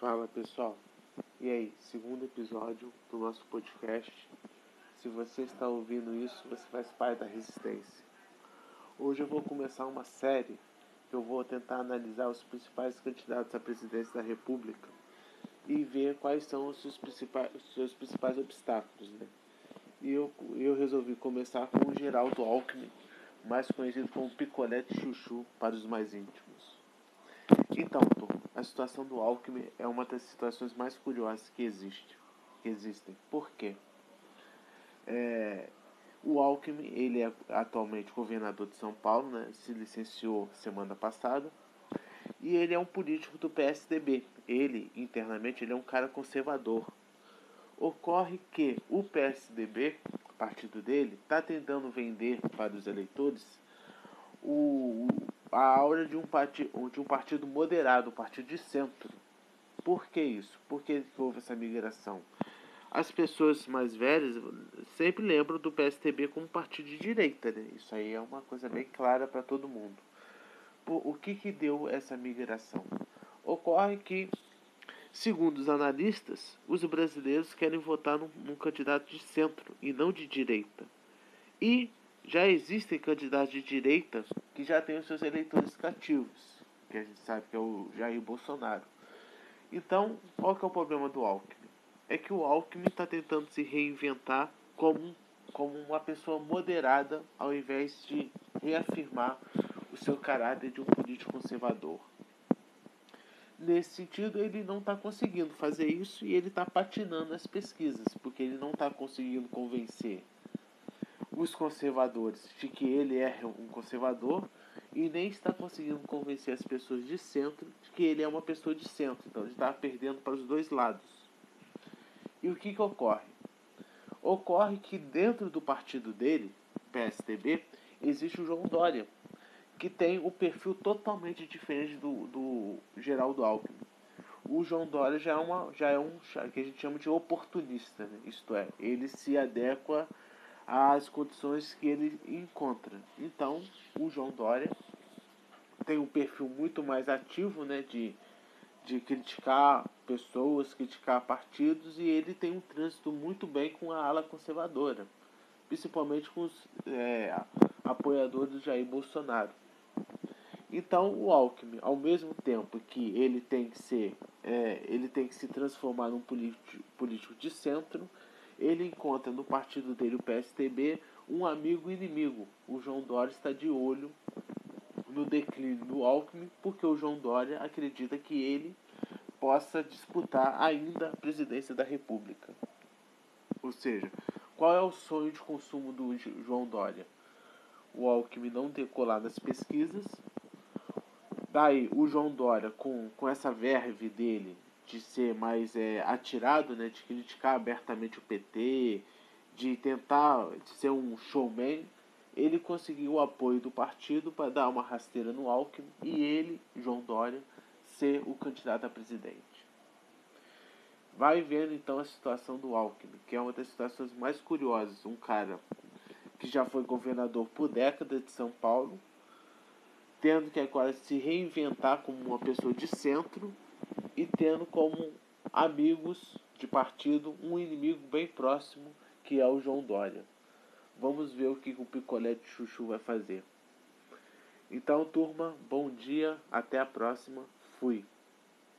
Fala pessoal, e aí, segundo episódio do nosso podcast. Se você está ouvindo isso, você faz parte da resistência. Hoje eu vou começar uma série que eu vou tentar analisar os principais candidatos à presidência da República e ver quais são os seus principais, os seus principais obstáculos. Né? E eu, eu resolvi começar com o Geraldo Alckmin, mais conhecido como Picolete Chuchu para os mais íntimos. Então, a situação do Alckmin é uma das situações mais curiosas que, existe, que existem. Por quê? É, o Alckmin, ele é atualmente governador de São Paulo, né? se licenciou semana passada, e ele é um político do PSDB. Ele, internamente, ele é um cara conservador. Ocorre que o PSDB, partido dele, está tentando vender para os eleitores o, a aura de um, partido, de um partido moderado, um partido de centro. Por que isso? Por que houve essa migração? As pessoas mais velhas sempre lembram do PSTB como partido de direita, né? Isso aí é uma coisa bem clara para todo mundo. Por, o que, que deu essa migração? Ocorre que, segundo os analistas, os brasileiros querem votar num, num candidato de centro e não de direita. E já existem candidatos de direita que já têm os seus eleitores cativos, que a gente sabe que é o Jair Bolsonaro. Então, qual que é o problema do Alckmin? É que o Alckmin está tentando se reinventar como, como uma pessoa moderada, ao invés de reafirmar o seu caráter de um político conservador. Nesse sentido, ele não está conseguindo fazer isso e ele está patinando as pesquisas, porque ele não está conseguindo convencer os conservadores de que ele é um conservador e nem está conseguindo convencer as pessoas de centro de que ele é uma pessoa de centro. Então ele está perdendo para os dois lados. E o que, que ocorre? Ocorre que dentro do partido dele, PSDB, existe o João Dória, que tem um perfil totalmente diferente do, do Geraldo Alckmin. O João Dória já é, uma, já é um que a gente chama de oportunista, né? isto é, ele se adequa as condições que ele encontra. Então, o João Dória tem um perfil muito mais ativo, né, de, de criticar pessoas, criticar partidos, e ele tem um trânsito muito bem com a ala conservadora, principalmente com os é, apoiadores do Jair Bolsonaro. Então, o Alckmin, ao mesmo tempo que ele tem que ser, é, ele tem que se transformar num político, político de centro, ele encontra no partido dele, o PSTB, um amigo inimigo. O João Dória está de olho no declínio do Alckmin, porque o João Dória acredita que ele possa disputar ainda a presidência da República. Ou seja, qual é o sonho de consumo do João Dória? O Alckmin não decolar nas pesquisas. Daí, o João Dória, com, com essa verve dele de ser mais é, atirado, né, de criticar abertamente o PT, de tentar ser um showman, ele conseguiu o apoio do partido para dar uma rasteira no Alckmin e ele, João Dória, ser o candidato a presidente. Vai vendo então a situação do Alckmin, que é uma das situações mais curiosas. Um cara que já foi governador por décadas de São Paulo, tendo que agora se reinventar como uma pessoa de centro e tendo como amigos de partido um inimigo bem próximo que é o João Dória. Vamos ver o que o picolé de chuchu vai fazer. Então, turma, bom dia, até a próxima. Fui.